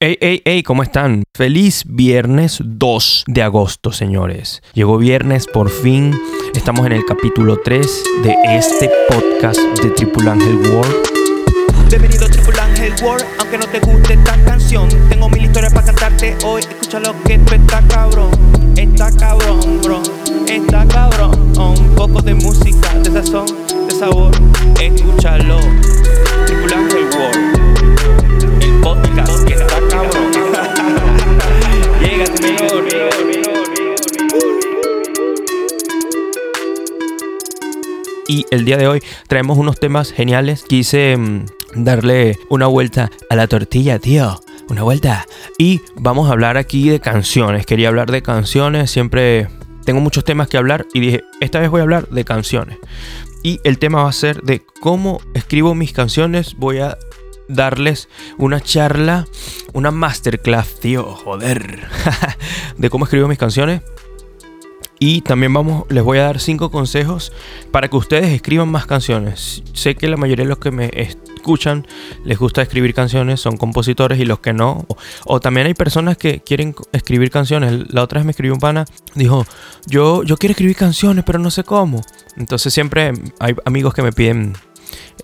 Hey, hey, hey, ¿cómo están? Feliz viernes 2 de agosto, señores. Llegó viernes, por fin. Estamos en el capítulo 3 de este podcast de Triple Angel World. Bienvenido a Triple Angel World, aunque no te guste esta canción. Tengo mil historias para cantarte hoy. Escucha lo que tú está cabrón. Está cabrón, bro. Está cabrón. Un poco de música, de sazón, de sabor. Escúchalo. Triple Angel World. Y el día de hoy traemos unos temas geniales. Quise mm, darle una vuelta a la tortilla, tío. Una vuelta. Y vamos a hablar aquí de canciones. Quería hablar de canciones. Siempre tengo muchos temas que hablar. Y dije, esta vez voy a hablar de canciones. Y el tema va a ser de cómo escribo mis canciones. Voy a darles una charla, una masterclass, tío, joder, de cómo escribo mis canciones. Y también vamos, les voy a dar cinco consejos para que ustedes escriban más canciones. Sé que la mayoría de los que me escuchan les gusta escribir canciones, son compositores y los que no. O, también hay personas que quieren escribir canciones. La otra vez me escribió un pana, dijo, yo, yo quiero escribir canciones, pero no sé cómo. Entonces siempre hay amigos que me piden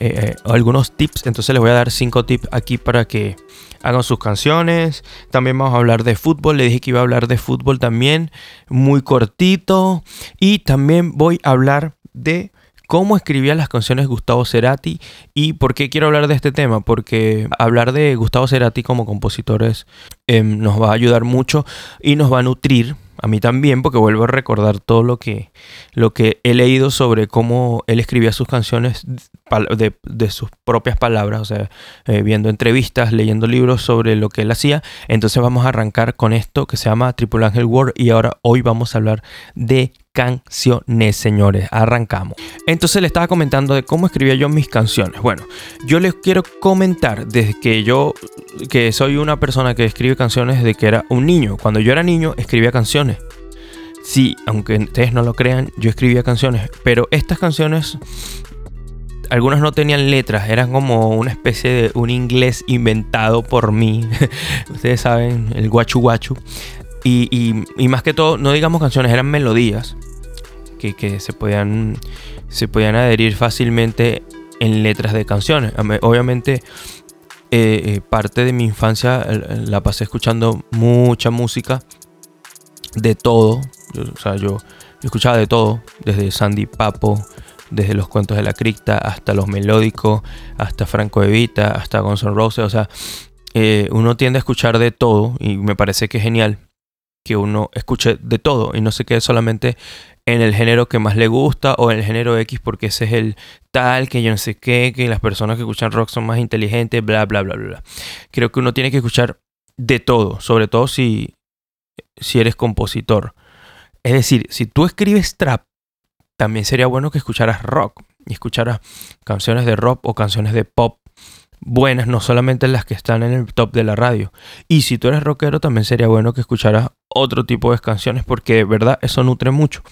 eh, algunos tips. Entonces les voy a dar cinco tips aquí para que hagan sus canciones. También vamos a hablar de fútbol. Le dije que iba a hablar de fútbol también. Muy cortito. Y también voy a hablar de cómo escribía las canciones Gustavo Cerati y por qué quiero hablar de este tema, porque hablar de Gustavo Cerati como compositores eh, nos va a ayudar mucho y nos va a nutrir a mí también, porque vuelvo a recordar todo lo que, lo que he leído sobre cómo él escribía sus canciones de, de sus propias palabras, o sea, eh, viendo entrevistas, leyendo libros sobre lo que él hacía. Entonces vamos a arrancar con esto que se llama Triple Angel World y ahora hoy vamos a hablar de canciones, señores. Arrancamos. Entonces le estaba comentando de cómo escribía yo mis canciones. Bueno, yo les quiero comentar desde que yo, que soy una persona que escribe canciones desde que era un niño. Cuando yo era niño, escribía canciones. Sí, aunque ustedes no lo crean, yo escribía canciones. Pero estas canciones, algunas no tenían letras, eran como una especie de un inglés inventado por mí. ustedes saben, el guachu guachu. Y, más que todo, no digamos canciones, eran melodías que, que, se, podían, se podían adherir fácilmente en letras de canciones. Obviamente, eh, eh, parte de mi infancia la pasé escuchando mucha música de todo. o sea, yo, escuchaba de todo, desde Sandy Papo, desde los cuentos de la cripta, hasta los melódicos, hasta Franco Evita, hasta Guns N' Roses. O sea, eh, uno tiende a escuchar de todo y me parece que es genial que uno escuche de todo y no se quede solamente en el género que más le gusta o en el género X porque ese es el tal que yo no sé qué, que las personas que escuchan rock son más inteligentes, bla, bla, bla, bla. Creo que uno tiene que escuchar de todo, sobre todo si, si eres compositor. Es decir, si tú escribes trap, también sería bueno que escucharas rock y escucharas canciones de rock o canciones de pop buenas, no solamente las que están en el top de la radio. Y si tú eres rockero, también sería bueno que escucharas otro tipo de canciones porque de verdad eso nutre mucho.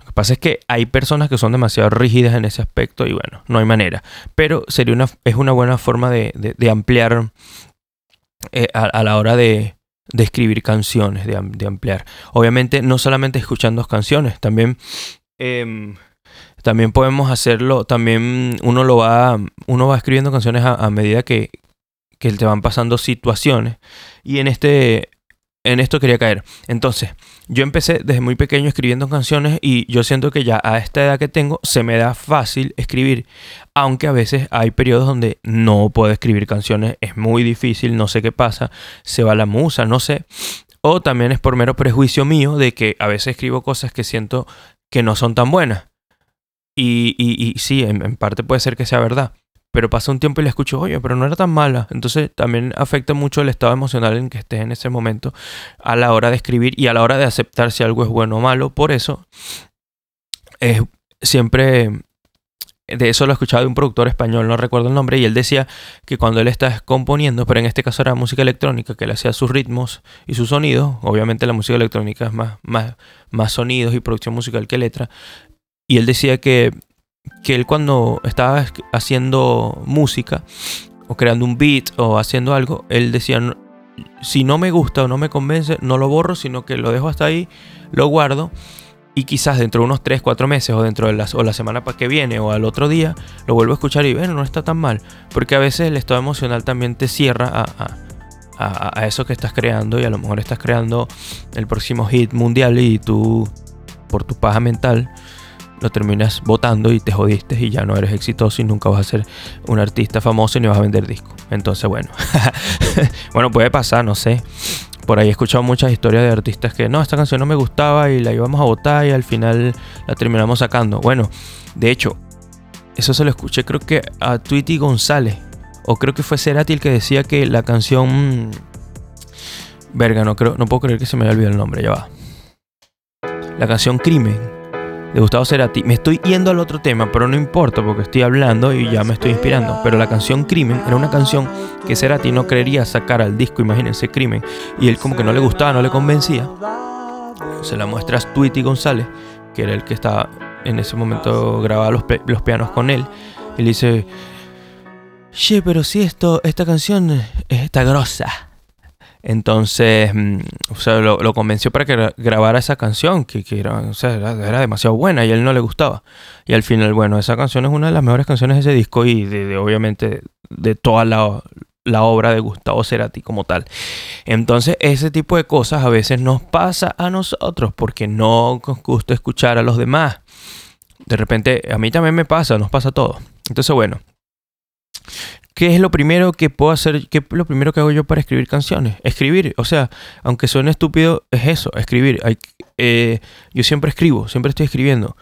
Lo que pasa es que hay personas que son demasiado rígidas en ese aspecto y bueno, no hay manera. Pero sería una, es una buena forma de, de, ampliar eh, a, la hora de, de escribir canciones, de, ampliar. Obviamente no solamente escuchando canciones, también... Eh, también podemos hacerlo, también uno lo va, uno va escribiendo canciones a, medida que, que te van pasando situaciones. Y en este, en esto quería caer. Entonces, yo empecé desde muy pequeño escribiendo canciones y yo siento que ya a esta edad que tengo se me da fácil escribir, aunque a veces hay periodos donde no puedo escribir canciones, es muy difícil, no sé qué pasa, se va la musa, no sé. O también es por mero prejuicio mío de que a veces escribo cosas que siento que no son tan buenas. Y, sí, en, parte puede ser que sea verdad. Pero pasa un tiempo y le escucho, oye, pero no era tan mala. Entonces también afecta mucho el estado emocional en que estés en ese momento a la hora de escribir y a la hora de aceptar si algo es bueno o malo. Por eso, es siempre de eso lo he escuchado de un productor español, no recuerdo el nombre, y él decía que cuando él está componiendo, pero en este caso era música electrónica, que él hacía sus ritmos y sus sonidos, obviamente la música electrónica es más, más, más sonidos y producción musical que letra, y él decía que, que él cuando estaba haciendo música o creando un beat o haciendo algo, él decía, si no me gusta o no me convence, no lo borro, sino que lo dejo hasta ahí, lo guardo y quizás dentro de unos 3, 4 meses o dentro de las, o la semana que viene o al otro día lo vuelvo a escuchar y bueno, no está tan mal. Porque a veces el estado emocional también te cierra a, a, eso que estás creando y a lo mejor estás creando el próximo hit mundial y tú, por tu paja mental, lo terminas votando y te jodiste y ya no eres exitoso y nunca vas a ser un artista famoso ni vas a vender disco. Entonces, bueno, bueno, puede pasar, no sé. Por ahí he escuchado muchas historias de artistas que no, esta canción no me gustaba y la íbamos a votar y al final la terminamos sacando. Bueno, de hecho, eso se lo escuché creo que a Tweety González. O creo que fue Cerati el que decía que la canción... Verga, no, creo, no puedo creer que se me haya olvidado el nombre, ya va. La canción Crimen de Gustavo Cerati. Me estoy yendo al otro tema, pero no importa porque estoy hablando y ya me estoy inspirando. Pero la canción Crimen era una canción que Cerati no quería sacar al disco, imagínense, Crimen. Y él como que no le gustaba, no le convencía. Se la muestra a Tweety González, que era el que estaba en ese momento grababa los, los pianos con él. Y le dice, che, pero si esto, esta canción está grosa. Entonces, mm, o sea, lo, convenció para que grabara esa canción, que, era, demasiado buena y a él no le gustaba. Y al final, bueno, esa canción es una de las mejores canciones de ese disco y de, obviamente de toda la, la, obra de Gustavo Cerati como tal. Entonces, ese tipo de cosas a veces nos pasa a nosotros porque no nos gusta escuchar a los demás. De repente, a mí también me pasa, nos pasa todo. Entonces, bueno, ¿Qué es lo primero que puedo hacer? ¿Qué es lo primero que hago yo para escribir canciones? Escribir. O sea, aunque suene estúpido, es eso, escribir. Eh, yo siempre escribo, siempre estoy escribiendo.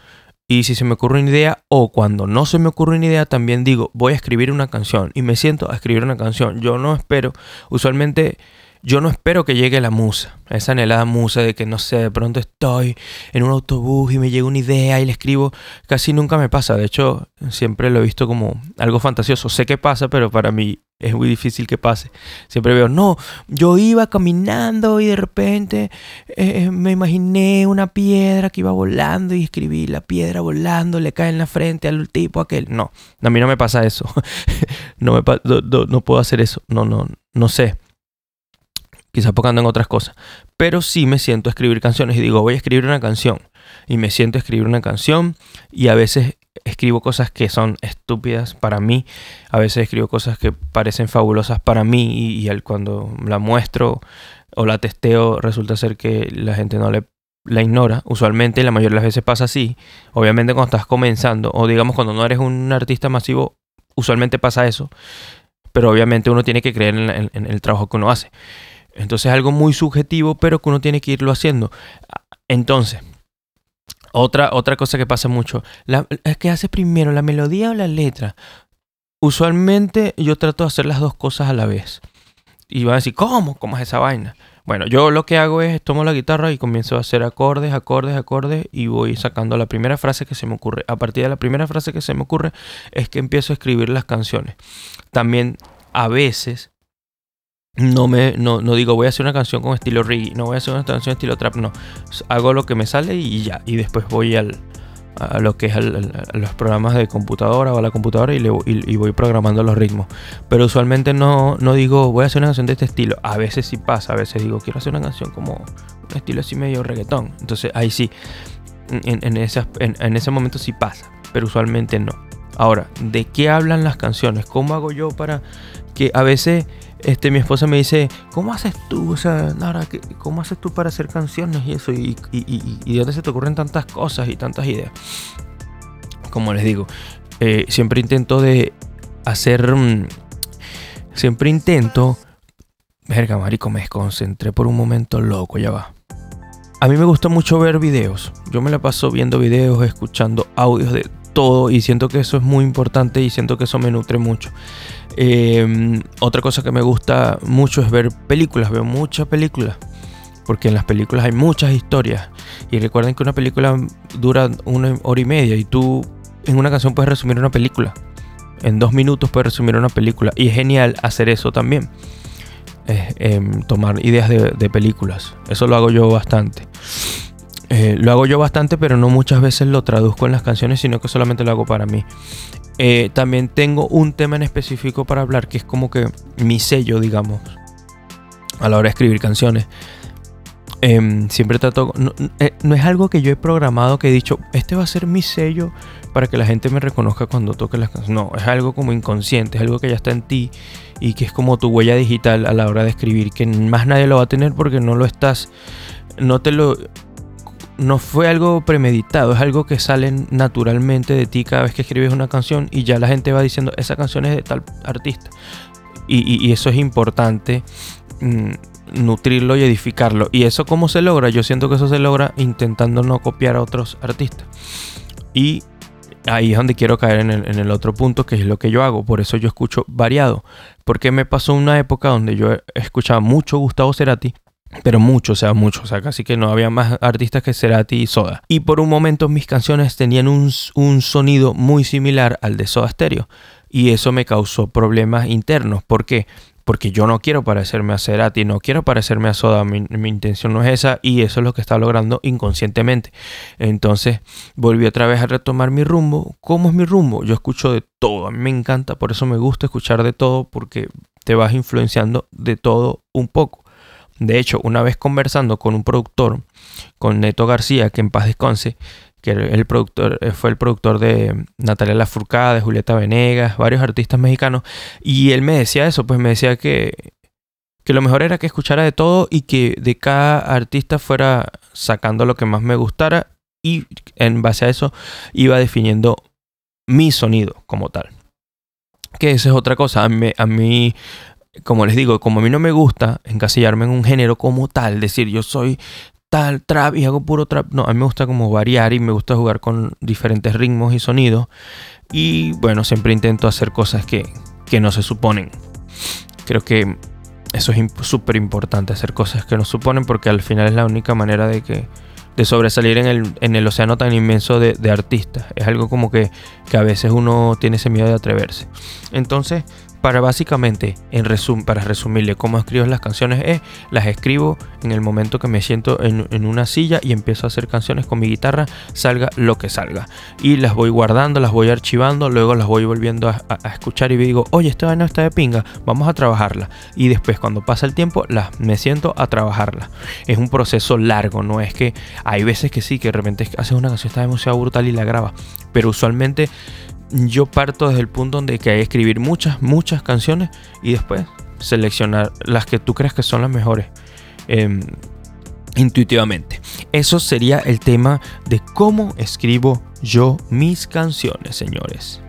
Y si se me ocurre una idea o cuando no se me ocurre una idea, también digo, voy a escribir una canción. Y me siento a escribir una canción. Yo no espero, usualmente yo no espero que llegue la musa, esa anhelada musa de que no sé, de pronto estoy en un autobús y me llega una idea y le escribo, casi nunca me pasa, de hecho siempre lo he visto como algo fantasioso, sé que pasa, pero para mí es muy difícil que pase. Siempre veo, no, yo iba caminando y de repente eh, me imaginé una piedra que iba volando y escribí la piedra volando, le cae en la frente al tipo aquel. No, a mí no me pasa eso. no, me no, no puedo hacer eso. No, no, no sé quizás porque en otras cosas. Pero sí me siento a escribir canciones y digo, voy a escribir una canción. Y me siento a escribir una canción y a veces escribo cosas que son estúpidas para mí. A veces escribo cosas que parecen fabulosas para mí y, cuando la muestro o la testeo resulta ser que la gente no le la ignora. Usualmente la mayoría de las veces pasa así. Obviamente cuando estás comenzando o digamos cuando no eres un artista masivo, usualmente pasa eso. Pero obviamente uno tiene que creer en el trabajo que uno hace. Entonces es algo muy subjetivo, pero que uno tiene que irlo haciendo. Entonces, otra, otra cosa que pasa mucho, es que hace primero la melodía o la letra. Usualmente yo trato de hacer las dos cosas a la vez. Y van a decir, ¿cómo? ¿Cómo es esa vaina? Bueno, yo lo que hago es tomo la guitarra y comienzo a hacer acordes, acordes, acordes y voy sacando la primera frase que se me ocurre. A partir de la primera frase que se me ocurre es que empiezo a escribir las canciones. También a veces no me no, no, digo voy a hacer una canción con estilo reggae, no voy a hacer una canción estilo trap, no. Hago lo que me sale y ya. Y después voy al, a lo que es los programas de computadora o a la computadora y, le, y, voy programando los ritmos. Pero usualmente no, no digo voy a hacer una canción de este estilo. A veces sí pasa, a veces digo quiero hacer una canción como un estilo así medio reggaetón. Entonces ahí sí, en, en, en ese momento sí pasa, pero usualmente no. Ahora, ¿de qué hablan las canciones? ¿Cómo hago yo para que a veces este, mi esposa me dice, ¿cómo haces tú? O sea, Nara, ¿cómo haces tú para hacer canciones y eso? Y, y, de dónde se te ocurren tantas cosas y tantas ideas. Como les digo, eh, siempre intento de hacer... Mm, siempre intento... Verga, marico, me desconcentré por un momento loco, ya va. A mí me gusta mucho ver videos. Yo me la paso viendo videos, escuchando audios de todo y siento que eso es muy importante y siento que eso me nutre mucho. Em, otra cosa que me gusta mucho es ver películas, veo muchas películas, porque en las películas hay muchas historias. Y recuerden que una película dura una hora y media y tú en una canción puedes resumir una película. En dos minutos puedes resumir una película. Y es genial hacer eso también. Em, tomar ideas de, películas. Eso lo hago yo bastante. Eh, lo hago yo bastante, pero no muchas veces lo traduzco en las canciones, sino que solamente lo hago para mí. Eh, también tengo un tema en específico para hablar, que es como que mi sello, digamos. a la hora de escribir canciones. Em, siempre trato. Eh, no, es algo que yo he programado que he dicho, este va a ser mi sello para que la gente me reconozca cuando toque las canciones. No, es algo como inconsciente, es algo que ya está en ti y que es como tu huella digital a la hora de escribir, que más nadie lo va a tener porque no lo estás. No te lo. No fue algo premeditado, es algo que sale naturalmente de ti cada vez que escribes una canción y ya la gente va diciendo, esa canción es de tal artista. Y, eso es importante. Mm, nutrirlo y edificarlo. ¿Y eso cómo se logra? Yo siento que eso se logra intentando no copiar a otros artistas. Y ahí es donde quiero caer en el, otro punto, que es lo que yo hago. Por eso yo escucho variado. Porque me pasó una época donde yo escuchaba mucho Gustavo Cerati. Pero mucho, o sea, mucho, o sea, casi que no había más artistas que Cerati y Soda. Y por un momento mis canciones tenían un, un sonido muy similar al de Soda Stereo. Y eso me causó problemas internos. ¿Por qué? porque yo no quiero parecerme a Cerati, no quiero parecerme a Soda, mi, intención no es esa y eso es lo que está logrando inconscientemente. Entonces volví otra vez a retomar mi rumbo. ¿Cómo es mi rumbo? Yo escucho de todo, a mí me encanta, por eso me gusta escuchar de todo porque te vas influenciando de todo un poco. De hecho, una vez conversando con un productor, con Neto García, que en paz descanse, que el productor, eh, fue el productor de Natalia Lafourcade, de Julieta Venegas, varios artistas mexicanos. Y él me decía eso, pues me decía que, que lo mejor era que escuchara de todo y que de cada artista fuera sacando lo que más me gustara y en base a eso iba definiendo mi sonido como tal. Que esa es otra cosa. A mí, a mí, como les digo, como a mí no me gusta encasillarme en un género como tal, decir yo soy tal trap y hago puro trap. No, a mí me gusta como variar y me gusta jugar con diferentes ritmos y sonidos. Y bueno, siempre intento hacer cosas que, no se suponen. Creo que eso es súper importante, hacer cosas que no suponen porque al final es la única manera de que de sobresalir en el, en el océano tan inmenso de, de artistas. Es algo como que, que a veces uno tiene ese miedo de atreverse. Entonces, para básicamente, en resum para resumirle cómo escribo las canciones, es las escribo en el momento que me siento en, una silla y empiezo a hacer canciones con mi guitarra, salga lo que salga. Y las voy guardando, las voy archivando, luego las voy volviendo a, escuchar y digo, oye, esta vaina está de pinga, vamos a trabajarla. Y después, cuando pasa el tiempo, las, me siento a trabajarla. Es un proceso largo, no es que hay veces que sí, que de repente haces una canción está demasiado brutal y la grabas. Pero usualmente yo parto desde el punto donde hay que escribir muchas, muchas canciones y después seleccionar las que tú crees que son las mejores. Em, intuitivamente. Eso sería el tema de cómo escribo yo mis canciones, señores.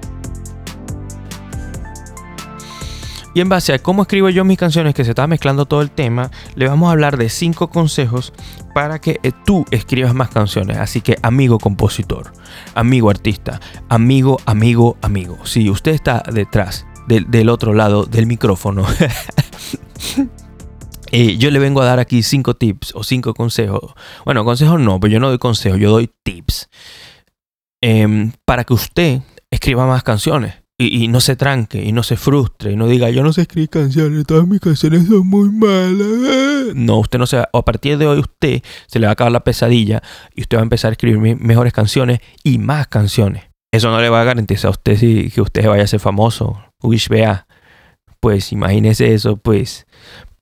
Y en base a cómo escribo yo mis canciones, que se está mezclando todo el tema, le vamos a hablar de cinco consejos para que eh, tú escribas más canciones. Así que amigo compositor, amigo artista, amigo, amigo, amigo. Si usted está detrás del, otro lado del micrófono, eh, yo le vengo a dar aquí cinco tips o cinco consejos. Bueno, consejos no, pero yo no doy consejos, yo doy tips. Em, para que usted escriba más canciones y, no se tranque y no se frustre y no diga yo no sé escribir canciones, todas mis canciones son muy malas. No, usted no se va, a partir de hoy usted se le va a acabar la pesadilla y usted va a empezar a escribir mejores canciones y más canciones. Eso no le va a garantizar a usted si, que usted vaya a ser famoso. Uy, vea. Pues imagínese eso, pues.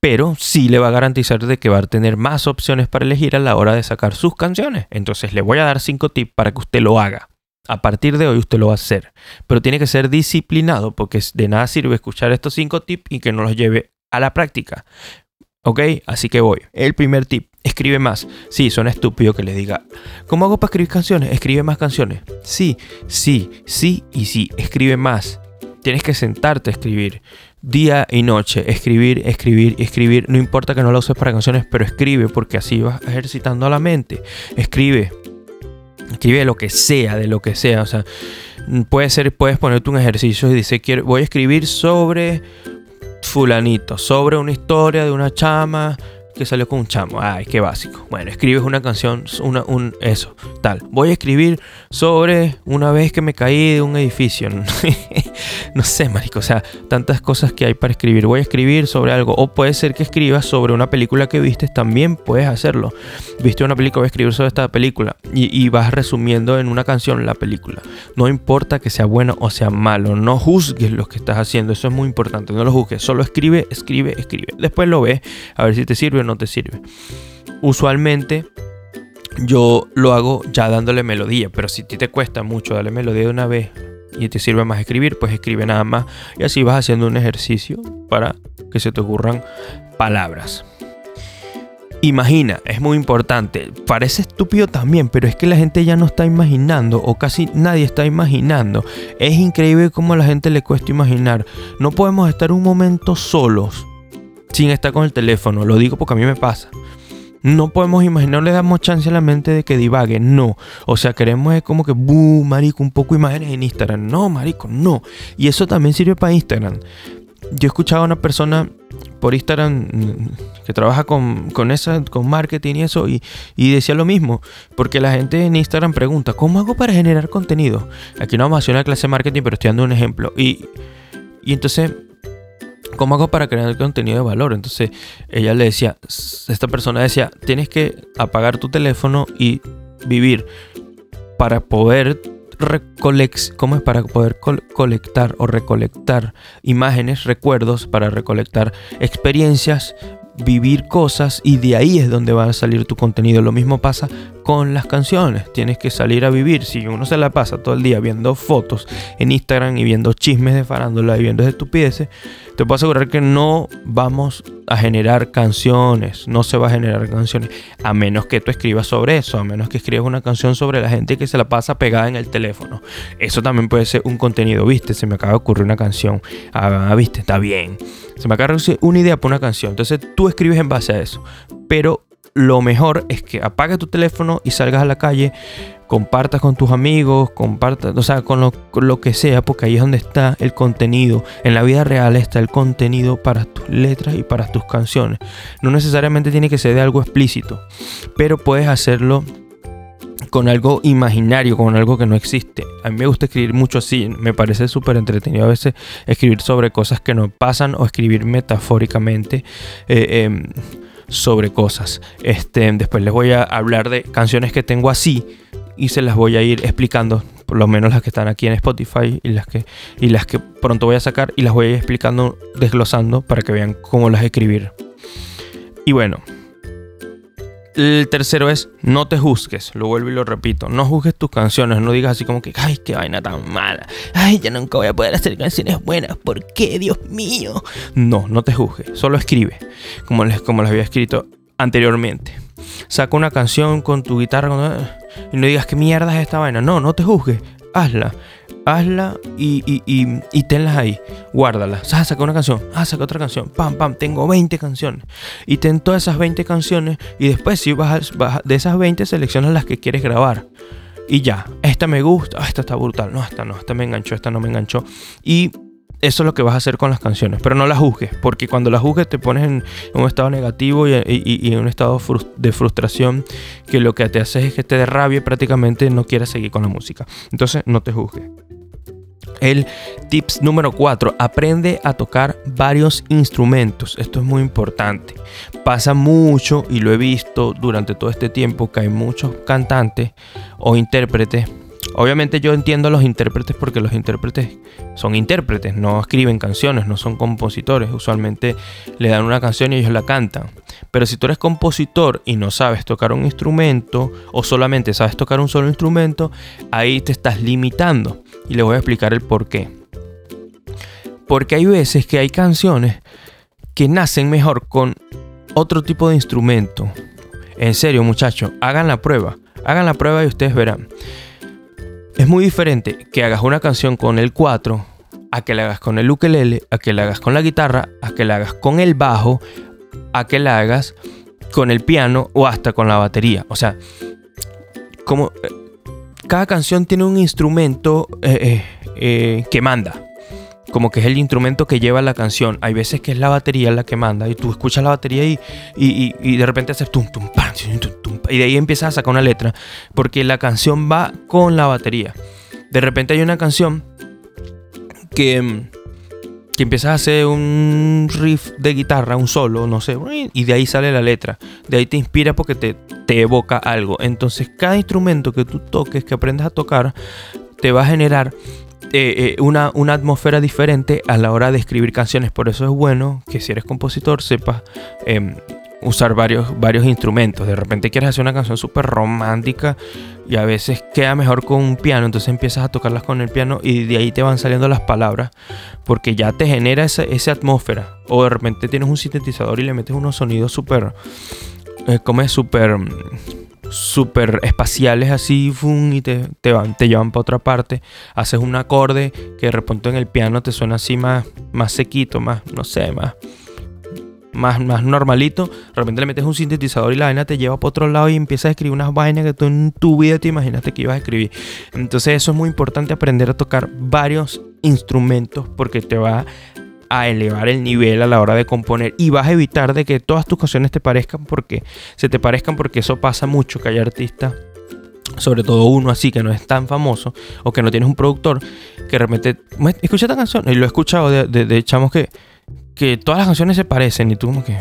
Pero sí le va a garantizar de que va a tener más opciones para elegir a la hora de sacar sus canciones. Entonces le voy a dar cinco tips para que usted lo haga. A partir de hoy usted lo va a hacer. Pero tiene que ser disciplinado porque de nada sirve escuchar estos cinco tips y que no los lleve a la práctica. ¿Ok? Así que voy. El primer tip. Escribe más. Sí, suena estúpido que le diga. ¿Cómo hago para escribir canciones? Escribe más canciones. Sí, sí, sí y sí. Escribe más. Tienes que sentarte a escribir. Día y noche. Escribir, escribir, escribir. No importa que no lo uses para canciones, pero escribe porque así vas ejercitando la mente. Escribe. Escribe lo que sea, de lo que sea. O sea, puede ser, puedes ponerte un ejercicio y dice, quiero, voy a escribir sobre fulanito, sobre una historia de una chama que salió con un chamo. Ay, qué básico. Bueno, escribes una canción, una, un, eso, tal. Voy a escribir sobre una vez que me caí de un edificio. no sé, marico. O sea, tantas cosas que hay para escribir. Voy a escribir sobre algo. O puede ser que escribas sobre una película que viste. También puedes hacerlo. Viste una película, voy a escribir sobre esta película. Y, y vas resumiendo en una canción la película. No importa que sea bueno o sea malo. No juzgues lo que estás haciendo. Eso es muy importante. No lo juzgues. Solo escribe, escribe, escribe. Después lo ves. A ver si te sirve no te sirve. Usualmente yo lo hago ya dándole melodía, pero si ti te cuesta mucho darle melodía de una vez y te sirve más escribir, pues escribe nada más y así vas haciendo un ejercicio para que se te ocurran palabras. Imagina, es muy importante. Parece estúpido también, pero es que la gente ya no está imaginando, o casi nadie está imaginando. Es increíble cómo a la gente le cuesta imaginar. No podemos estar un momento solos sin estar con el teléfono. Lo digo porque a mí me pasa. No podemos imaginar, le damos chance a la mente de que divague, no. O sea, queremos es como que, buh, marico, un poco imágenes en Instagram. No, marico, no. Y eso también sirve para Instagram. Yo he escuchado a una persona por Instagram mm, que trabaja con, con, esa, con marketing y eso, y, y, decía lo mismo, porque la gente en Instagram pregunta, ¿cómo hago para generar contenido? Aquí no vamos a hacer una clase de marketing, pero estoy dando un ejemplo. Y, y entonces ¿Cómo hago para crear contenido de valor? Entonces ella le decía, esta persona decía, tienes que apagar tu teléfono y vivir para poder ¿cómo es para poder colectar o recolectar imágenes, recuerdos, para recolectar experiencias, vivir cosas y de ahí es donde va a salir tu contenido. Lo mismo pasa con las canciones. Tienes que salir a vivir. Si uno se la pasa todo el día viendo fotos en Instagram y viendo chismes de farándula y viendo estupideces, te puedo asegurar que no vamos a generar canciones. No se va a generar canciones. A menos que tú escribas sobre eso. A menos que escribas una canción sobre la gente que se la pasa pegada en el teléfono. Eso también puede ser un contenido. Viste, se me acaba de ocurrir una canción. Ah, viste, está bien. Se me acaba de ocurrir una idea para una canción. Entonces tú escribes en base a eso. Pero lo mejor es que apagues tu teléfono y salgas a la calle, compartas con tus amigos, compartas, o sea, con lo, que sea, porque ahí es donde está el contenido. En la vida real está el contenido para tus letras y para tus canciones. No necesariamente tiene que ser de algo explícito, pero puedes hacerlo con algo imaginario, con algo que no existe. A mí me gusta escribir mucho así, me parece súper entretenido a veces escribir sobre cosas que no pasan o escribir metafóricamente. Eh, em, sobre cosas. Este, después les voy a hablar de canciones que tengo así y se las voy a ir explicando, por lo menos las que están aquí en Spotify y las que, y las que pronto voy a sacar y las voy a ir explicando, desglosando para que vean cómo las escribir. Y bueno, el tercero es no te juzgues, lo vuelvo y lo repito, no juzgues tus canciones, no digas así como que, ay, qué vaina tan mala, ay, ya nunca voy a poder hacer canciones buenas, ¿por qué, Dios mío? No, no te juzgues, solo escribe, como les, como les había escrito anteriormente. Saca una canción con tu guitarra y no digas qué mierda es esta vaina, no, no te juzgues, hazla hazla y, y, y, tenlas ahí. Guárdalas. Ah, saca una canción. Ah, saca otra canción. Pam, pam. Tengo 20 canciones. Y ten todas esas 20 canciones. Y después, si vas, de esas 20, seleccionas las que quieres grabar. Y ya. Esta me gusta. Ah, esta está brutal. No, esta no. Esta me enganchó. Esta no me enganchó. Y eso es lo que vas a hacer con las canciones. Pero no las juzgues, porque cuando las juzgues te pones en, un estado negativo y, en un estado de frustración que lo que te hace es que te derrabie prácticamente no quieras seguir con la música. Entonces no te juzgues. El tips número 4, aprende a tocar varios instrumentos. Esto es muy importante. Pasa mucho y lo he visto durante todo este tiempo que hay muchos cantantes o intérpretes Obviamente yo entiendo a los intérpretes porque los intérpretes son intérpretes, no escriben canciones, no son compositores. Usualmente le dan una canción y ellos la cantan. Pero si tú eres compositor y no sabes tocar un instrumento o solamente sabes tocar un solo instrumento, ahí te estás limitando. Y les voy a explicar el por qué. Porque hay veces que hay canciones que nacen mejor con otro tipo de instrumento. En serio muchachos, hagan la prueba. Hagan la prueba y ustedes verán. Es muy diferente que hagas una canción con el 4 a que la hagas con el ukelele, a que la hagas con la guitarra, a que la hagas con el bajo, a que la hagas con el piano o hasta con la batería. O sea, como eh, cada canción tiene un instrumento eh, eh, que manda. como que es el instrumento que lleva la canción. Hay veces que es la batería la que manda y tú escuchas la batería y, y, y, de repente haces tum, tum, pam, tum, tum, y de ahí empiezas a sacar una letra porque la canción va con la batería. De repente hay una canción que, que empiezas a hacer un riff de guitarra, un solo, no sé, y de ahí sale la letra. De ahí te inspira porque te, te evoca algo. Entonces cada instrumento que tú toques, que aprendas a tocar, te va a generar eh, eh, una, una, atmósfera diferente a la hora de escribir canciones. Por eso es bueno que si eres compositor sepas em, usar varios, varios instrumentos. De repente quieres hacer una canción súper romántica y a veces queda mejor con un piano. Entonces empiezas a tocarlas con el piano y de ahí te van saliendo las palabras porque ya te genera esa, atmósfera. O de repente tienes un sintetizador y le metes unos sonidos súper... Eh, como es súper súper espaciales así y te, te, van, te llevan para otra parte. Haces un acorde que de repente en el piano te suena así más, más sequito, más, no sé, más, más, más normalito. De repente le metes un sintetizador y la vaina te lleva para otro lado y empiezas a escribir unas vainas que tú en tu vida te imaginaste que ibas a escribir. Entonces eso es muy importante aprender a tocar varios instrumentos porque te va a elevar el nivel a la hora de componer y vas a evitar de que todas tus canciones te parezcan porque se te parezcan porque eso pasa mucho que hay artistas sobre todo uno así que no es tan famoso o que no tienes un productor que de repente escucha esta canción y lo he escuchado de, de, de chamos que que todas las canciones se parecen y tú como que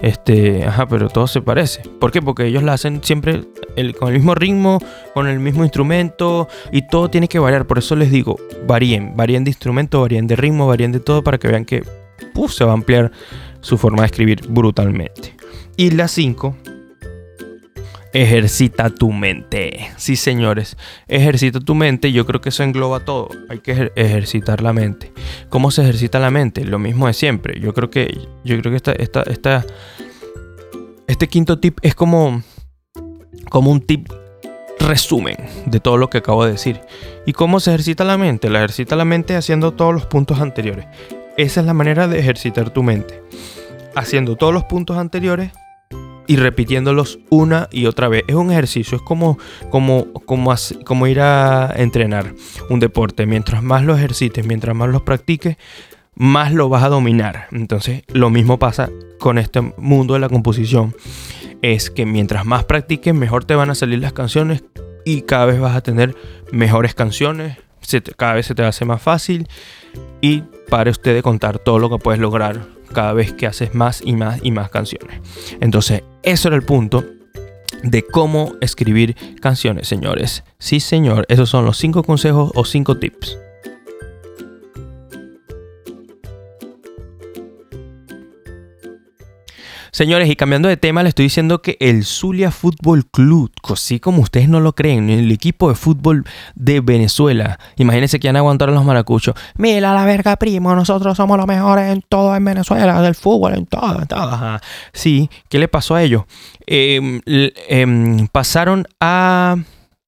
este, ajá, pero todo se parece. ¿Por qué? Porque ellos la hacen siempre con el mismo ritmo, con el mismo instrumento y todo tiene que variar. Por eso les digo, varíen, varíen de instrumento, varíen de ritmo, varíen de todo para que vean que se va a ampliar su forma de escribir brutalmente. Y la 5 Ejercita tu mente. Sí, señores, ejercita tu mente. Yo creo que eso engloba todo. Hay que ejercitar la mente. ¿Cómo se ejercita la mente? Lo mismo de siempre. Yo creo que, yo creo que esta, esta, esta, este quinto tip es como, como un tip resumen de todo lo que acabo de decir. ¿Y cómo se ejercita la mente? La ejercita la mente haciendo todos los puntos anteriores. Esa es la manera de ejercitar tu mente. Haciendo todos los puntos anteriores y repitiéndolos una y otra vez. Es un ejercicio, es como, como, como, como ir a entrenar un deporte. Mientras más lo ejercites, mientras más lo practiques, más lo vas a dominar. Entonces, lo mismo pasa con este mundo de la composición. Es que mientras más practiques, mejor te van a salir las canciones y cada vez vas a tener mejores canciones. cada vez se te hace más fácil y para usted de contar todo lo que puedes lograr cada vez que haces más y más y más canciones. Entonces, eso era el punto de cómo escribir canciones, señores. Sí, señor, esos son los cinco consejos o cinco tips. Señores, y cambiando de tema, le estoy diciendo que el Zulia Fútbol Club, así como ustedes no lo creen, el equipo de fútbol de Venezuela, imagínense que van a aguantar a los maracuchos. Mira la verga, primo, nosotros somos los mejores en todo en Venezuela, del fútbol, en todo, en todo. Sí, ¿qué le pasó a ellos? Em, em, pasaron a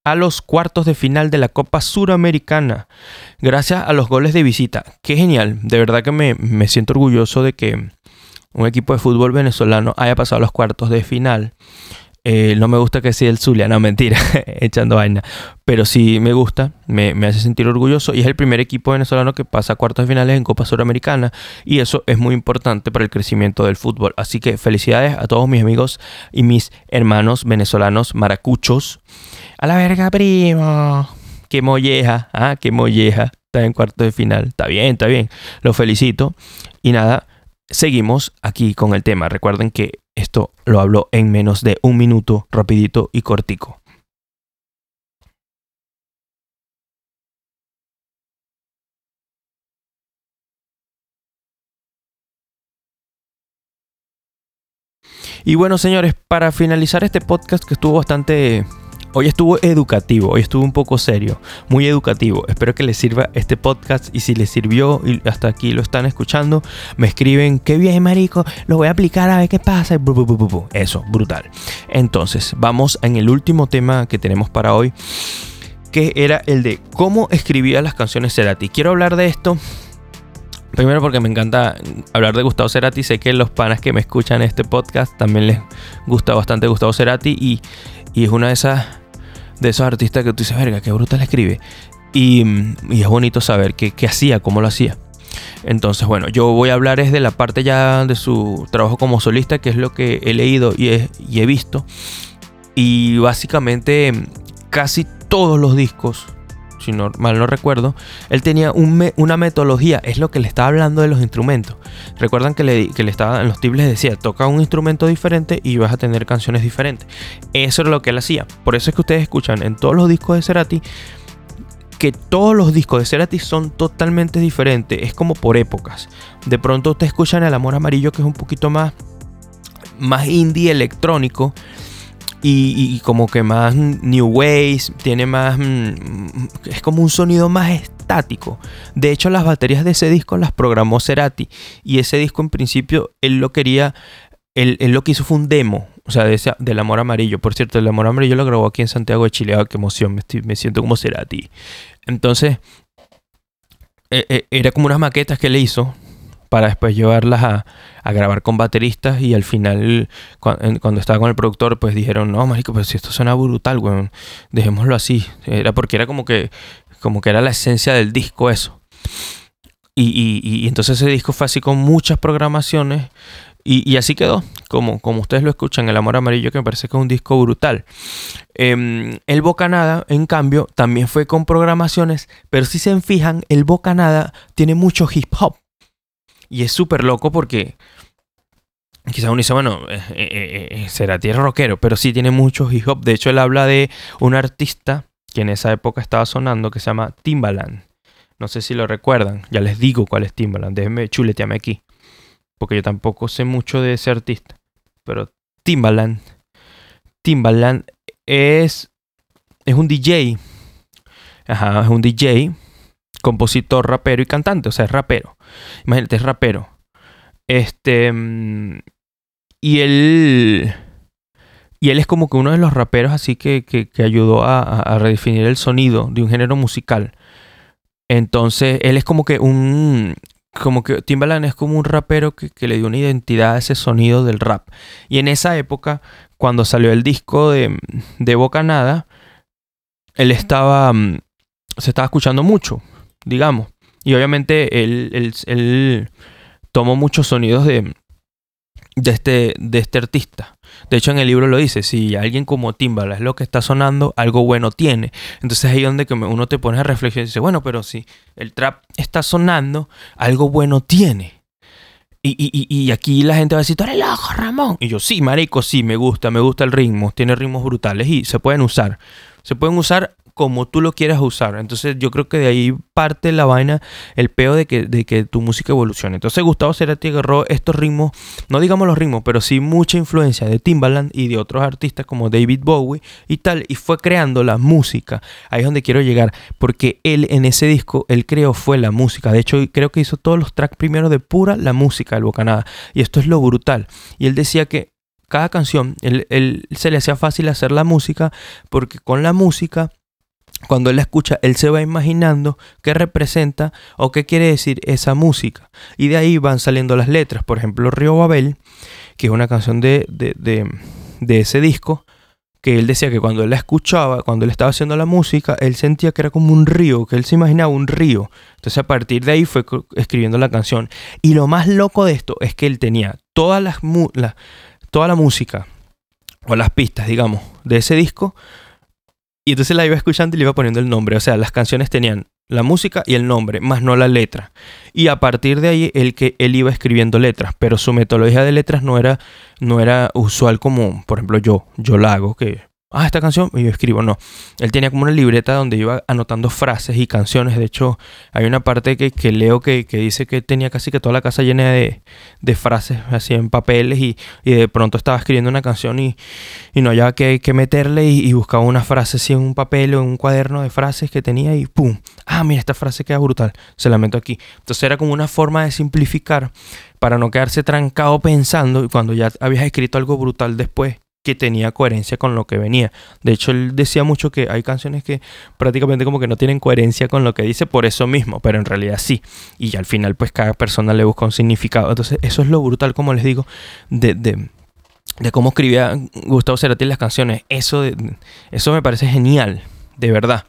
a los cuartos de final de la Copa Suramericana gracias a los goles de visita. Qué genial, de verdad que me, me siento orgulloso de que un equipo de fútbol venezolano haya pasado a los cuartos de final. Eh, no me gusta que sea el Zulia, no mentira, echando vaina. Pero sí me gusta, me, hace sentir orgulloso y es el primer equipo venezolano que pasa a cuartos de finales en Copa Suramericana y eso es muy importante para el crecimiento del fútbol. Así que felicidades a todos mis amigos y mis hermanos venezolanos maracuchos. A la verga, primo. Qué molleja, ah, qué molleja. Está en cuartos de final. Está bien, está bien. Lo felicito. Y nada, seguimos aquí con el tema. Recuerden que esto lo hablo en menos de un minuto, rapidito y cortico. Y bueno, señores, para finalizar este podcast que estuvo bastante Hoy estuvo educativo, hoy estuvo un poco serio, muy educativo. Espero que les sirva este podcast y si les sirvió y hasta aquí lo están escuchando, me escriben, qué bien marico, lo voy a aplicar a ver qué pasa. Eso, brutal. Entonces, vamos en el último tema que tenemos para hoy, que era el de cómo escribía las canciones Cerati. Quiero hablar de esto Primero porque me encanta hablar de Gustavo Cerati. Sé que los panas que me escuchan este podcast también les gusta bastante Gustavo Cerati. Y, y es una de esas de esos artistas que tú dices, verga, qué brutal escribe. Y, y es bonito saber qué, hacía, cómo lo hacía. Entonces, bueno, yo voy a hablar es de la parte ya de su trabajo como solista, que es lo que he leído y he, y he visto. Y básicamente casi todos los discos, si no, mal no recuerdo, él tenía una metodología, es lo que le estaba hablando de los instrumentos. Recuerdan que le, que le estaba en los tibles decía, toca un instrumento diferente y vas a tener canciones diferentes. Eso era lo que él hacía. Por eso es que ustedes escuchan en todos los discos de Cerati que todos los discos de Cerati son totalmente diferentes, es como por épocas. De pronto ustedes escuchan El Amor Amarillo que es un poquito más más indie electrónico y, como que más new ways, tiene más mm, es como un sonido más estático. De hecho, las baterías de ese disco las programó Cerati y ese disco en principio él lo quería él, lo que hizo fue un demo, o sea, de del Amor Amarillo. Por cierto, el Amor Amarillo lo grabó aquí en Santiago de Chile. Ah, qué emoción, me, me siento como Cerati. Entonces, e, e, era como unas maquetas que le hizo para después llevarlas a, grabar con bateristas y al final cuando, estaba con el productor pues dijeron no marico pero si esto suena brutal weón dejémoslo así era porque era como que como que era la esencia del disco eso y, y entonces ese disco fue así con muchas programaciones y, así quedó, como, como ustedes lo escuchan, El Amor Amarillo, que me parece que es un disco brutal. Em, el Bocanada, en cambio, también fue con programaciones, pero si se fijan, el Bocanada tiene mucho hip hop. Y es súper loco porque quizás uno dice, bueno, eh, eh, eh, será tierra rockero, pero sí tiene mucho hip hop. De hecho, él habla de un artista que en esa época estaba sonando que se llama Timbaland. No sé si lo recuerdan, ya les digo cuál es Timbaland, déjenme chuletearme aquí porque yo tampoco sé mucho de ese artista, pero Timbaland, Timbaland es, es un DJ, ajá, es un DJ, compositor, rapero y cantante, o sea, es rapero. Imagínate, es rapero. Este, mm, y él, y él es como que uno de los raperos así que, que, ayudó a, a redefinir el sonido de un género musical. Entonces, él es como que un, como que Timbaland es como un rapero que, le dio una identidad a ese sonido del rap. Y en esa época, cuando salió el disco de, de Bocanada, él estaba, mm, se estaba escuchando mucho, digamos. Y obviamente él, él tomó muchos sonidos de, de este, de este artista. De hecho, en el libro lo dice, si alguien como Timbala es lo que está sonando, algo bueno tiene. Entonces ahí donde uno te pone a reflexionar y dice, bueno, pero si el trap está sonando, algo bueno tiene. Y, y, y, aquí la gente va a decir, tú eres loco, Ramón. Y yo, sí, marico, sí, me gusta, me gusta el ritmo, tiene ritmos brutales y se pueden usar. Se pueden usar como tú lo quieras usar. Entonces yo creo que de ahí parte la vaina, el peo de que, de que tu música evolucione. Entonces Gustavo Cerati agarró estos ritmos, no digamos los ritmos, pero sí mucha influencia de Timbaland y de otros artistas como David Bowie y tal, y fue creando la música. Ahí es donde quiero llegar, porque él en ese disco, él creó fue la música. De hecho, creo que hizo todos los tracks primero de pura la música del Bocanada. Y esto es lo brutal. Y él decía que cada canción, él, se le hacía fácil hacer la música porque con la música cuando él la escucha, él se va imaginando qué representa o qué quiere decir esa música. Y de ahí van saliendo las letras. Por ejemplo, Río Babel, que es una canción de, de, ese disco, que él decía que cuando él la escuchaba, cuando él estaba haciendo la música, él sentía que era como un río, que él se imaginaba un río. Entonces a partir de ahí fue escribiendo la canción. Y lo más loco de esto es que él tenía todas las toda la música, o las pistas, digamos, de ese disco y entonces la iba escuchando y le iba poniendo el nombre. O sea, las canciones tenían la música y el nombre, más no la letra. Y a partir de ahí él, que, él iba escribiendo letras, pero su metodología de letras no era, no era usual como, por ejemplo, yo, yo la hago, que ah, esta canción, y yo escribo, no. Él tenía como una libreta donde iba anotando frases y canciones. De hecho, hay una parte que, que leo que, que, dice que tenía casi que toda la casa llena de, de frases así en papeles y, y, de pronto estaba escribiendo una canción y, y no había que, meterle y, buscaba una frase así en un papel o en un cuaderno de frases que tenía y ¡pum! Ah, mira, esta frase queda brutal. Se la meto aquí. Entonces era como una forma de simplificar para no quedarse trancado pensando cuando ya habías escrito algo brutal después que tenía coherencia con lo que venía. De hecho, él decía mucho que hay canciones que prácticamente como que no tienen coherencia con lo que dice por eso mismo, pero en realidad sí. Y al final pues cada persona le busca un significado. Entonces eso es lo brutal, como les digo, de, de, cómo escribía Gustavo Cerati las canciones. Eso, eso me parece genial, de verdad.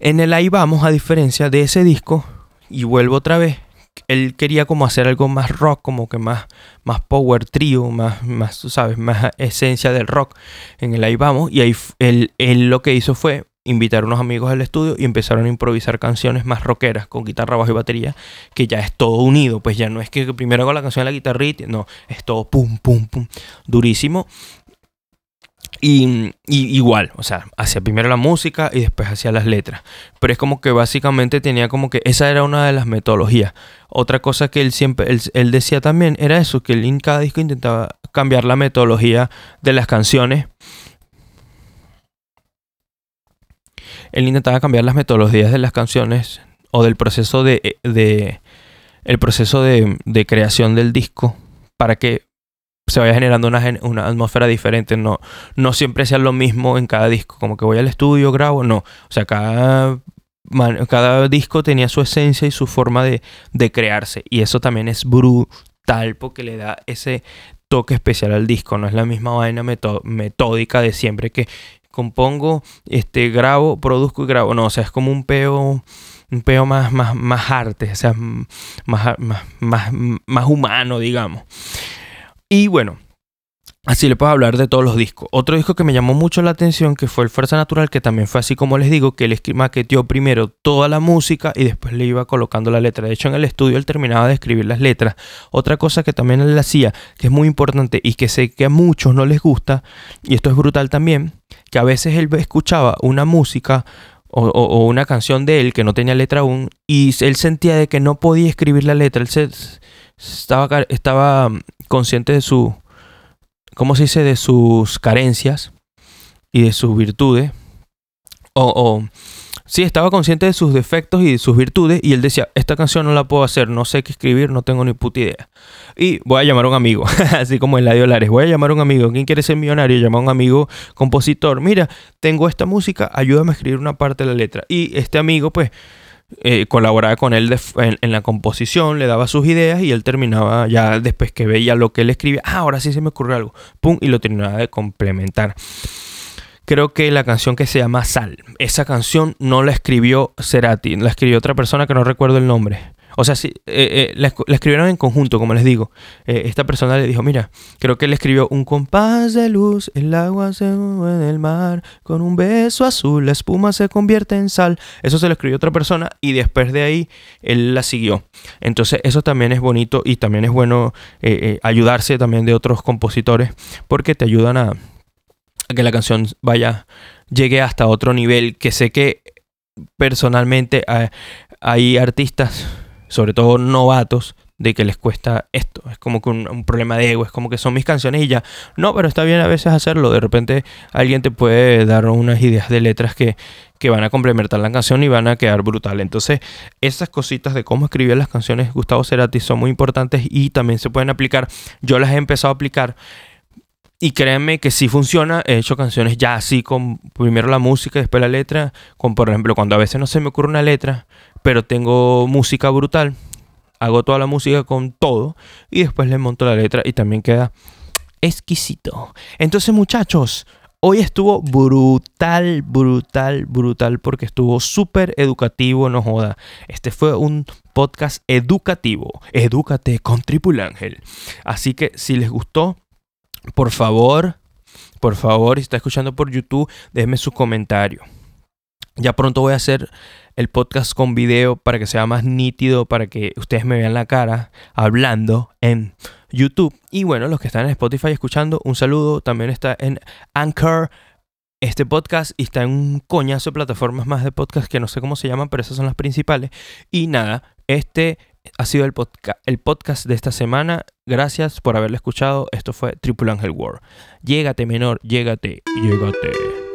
En el ahí vamos, a diferencia de ese disco, y vuelvo otra vez, él quería como hacer algo más rock, como que más, más power trio, más, más, sabes, más esencia del rock en el ahí vamos. Y ahí él, él lo que hizo fue invitar a unos amigos al estudio y empezaron a improvisar canciones más rockeras con guitarra, bajo y batería, que ya es todo unido, pues ya no es que primero hago la canción de la guitarrita, no, es todo pum, pum, pum, durísimo. Y, igual, o sea, hacía primero la música y después hacía las letras. Pero es como que básicamente tenía como que esa era una de las metodologías. Otra cosa que él siempre, él, decía también era eso, que él en cada disco intentaba cambiar la metodología de las canciones. Él intentaba cambiar las metodologías de las canciones o del proceso de, de el proceso de, de creación del disco para que se vaya generando una, una, atmósfera diferente. No, no siempre sea lo mismo en cada disco. Como que voy al estudio, grabo. No. O sea, cada, cada disco tenía su esencia y su forma de, de crearse. Y eso también es brutal porque le da ese toque especial al disco. No es la misma vaina metódica de siempre que compongo, este, grabo, produzco y grabo. No, o sea, es como un peo un peo más, más, más arte, o sea, más, más, más, más humano, digamos. Y bueno, así le puedo hablar de todos los discos. Otro disco que me llamó mucho la atención, que fue el Fuerza Natural, que también fue así como les digo, que él maqueteó primero toda la música y después le iba colocando la letra. De hecho, en el estudio él terminaba de escribir las letras. Otra cosa que también él hacía, que es muy importante y que sé que a muchos no les gusta, y esto es brutal también, que a veces él escuchaba una música o, una canción de él que no tenía letra aún y él sentía de que no podía escribir la letra. Él se, estaba, estaba consciente de su, ¿cómo se dice? De sus carencias y de sus virtudes. O, o, sí, estaba consciente de sus defectos y de sus virtudes. Y él decía, esta canción no la puedo hacer, no sé qué escribir, no tengo ni puta idea. Y voy a llamar a un amigo, así como la Lares. Voy a llamar a un amigo. ¿Quién quiere ser millonario? Llama a un amigo compositor. Mira, tengo esta música, ayúdame a escribir una parte de la letra. Y este amigo, pues eh, colaboraba con él en, la composición, le daba sus ideas y él terminaba ya después que veía lo que él escribía, ah, ahora sí se me ocurrió algo, pum, y lo terminaba de complementar. Creo que la canción que se llama Sal, esa canción no la escribió Cerati, la escribió otra persona que no recuerdo el nombre. O sea, sí, eh, eh, la, escribieron en conjunto, como les digo. Eh, esta persona le dijo, mira, creo que él escribió un compás de luz, el agua se mueve en el mar, con un beso azul, la espuma se convierte en sal. Eso se lo escribió otra persona y después de ahí él la siguió. Entonces eso también es bonito y también es bueno ayudarse también de otros compositores porque te ayudan a, a que la canción vaya, llegue hasta otro nivel que sé que personalmente hay artistas sobre todo novatos, de que les cuesta esto. Es como que un, problema de ego, es como que son mis canciones y ya. No, pero está bien a veces hacerlo. De repente alguien te puede dar unas ideas de letras que, que van a complementar la canción y van a quedar brutal. Entonces, esas cositas de cómo escribir las canciones Gustavo Cerati son muy importantes y también se pueden aplicar. Yo las he empezado a aplicar. Y créanme que sí funciona. He hecho canciones ya así con primero la música después la letra. Con por ejemplo, cuando a veces no se me ocurre una letra, pero tengo música brutal. Hago toda la música con todo y después le monto la letra y también queda exquisito. Entonces muchachos, hoy estuvo brutal, brutal, brutal porque estuvo súper educativo, no joda. Este fue un podcast educativo. Edúcate con Triple Ángel. Así que si les gustó, por favor, por favor, si está escuchando por YouTube, déjenme su comentario. Ya pronto voy a hacer el podcast con video para que sea más nítido, para que ustedes me vean la cara hablando en YouTube. Y bueno, los que están en Spotify escuchando, un saludo. También está en Anchor este podcast y está en un coñazo de plataformas más de podcast que no sé cómo se llaman, pero esas son las principales. Y nada, este ha sido el, el podcast de esta semana. Gracias por haberlo escuchado. Esto fue Triple Angel World. Llégate, menor, llégate, llégate.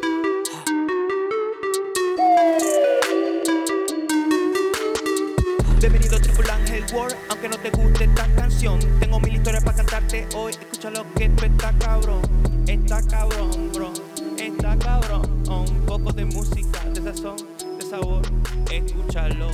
Aunque no te guste esta canción. Tengo mil historias para cantarte hoy. Escúchalo que esto está cabrón. Está cabrón, bro. Está cabrón. Un poco de música, de sazón, de sabor. Escúchalo.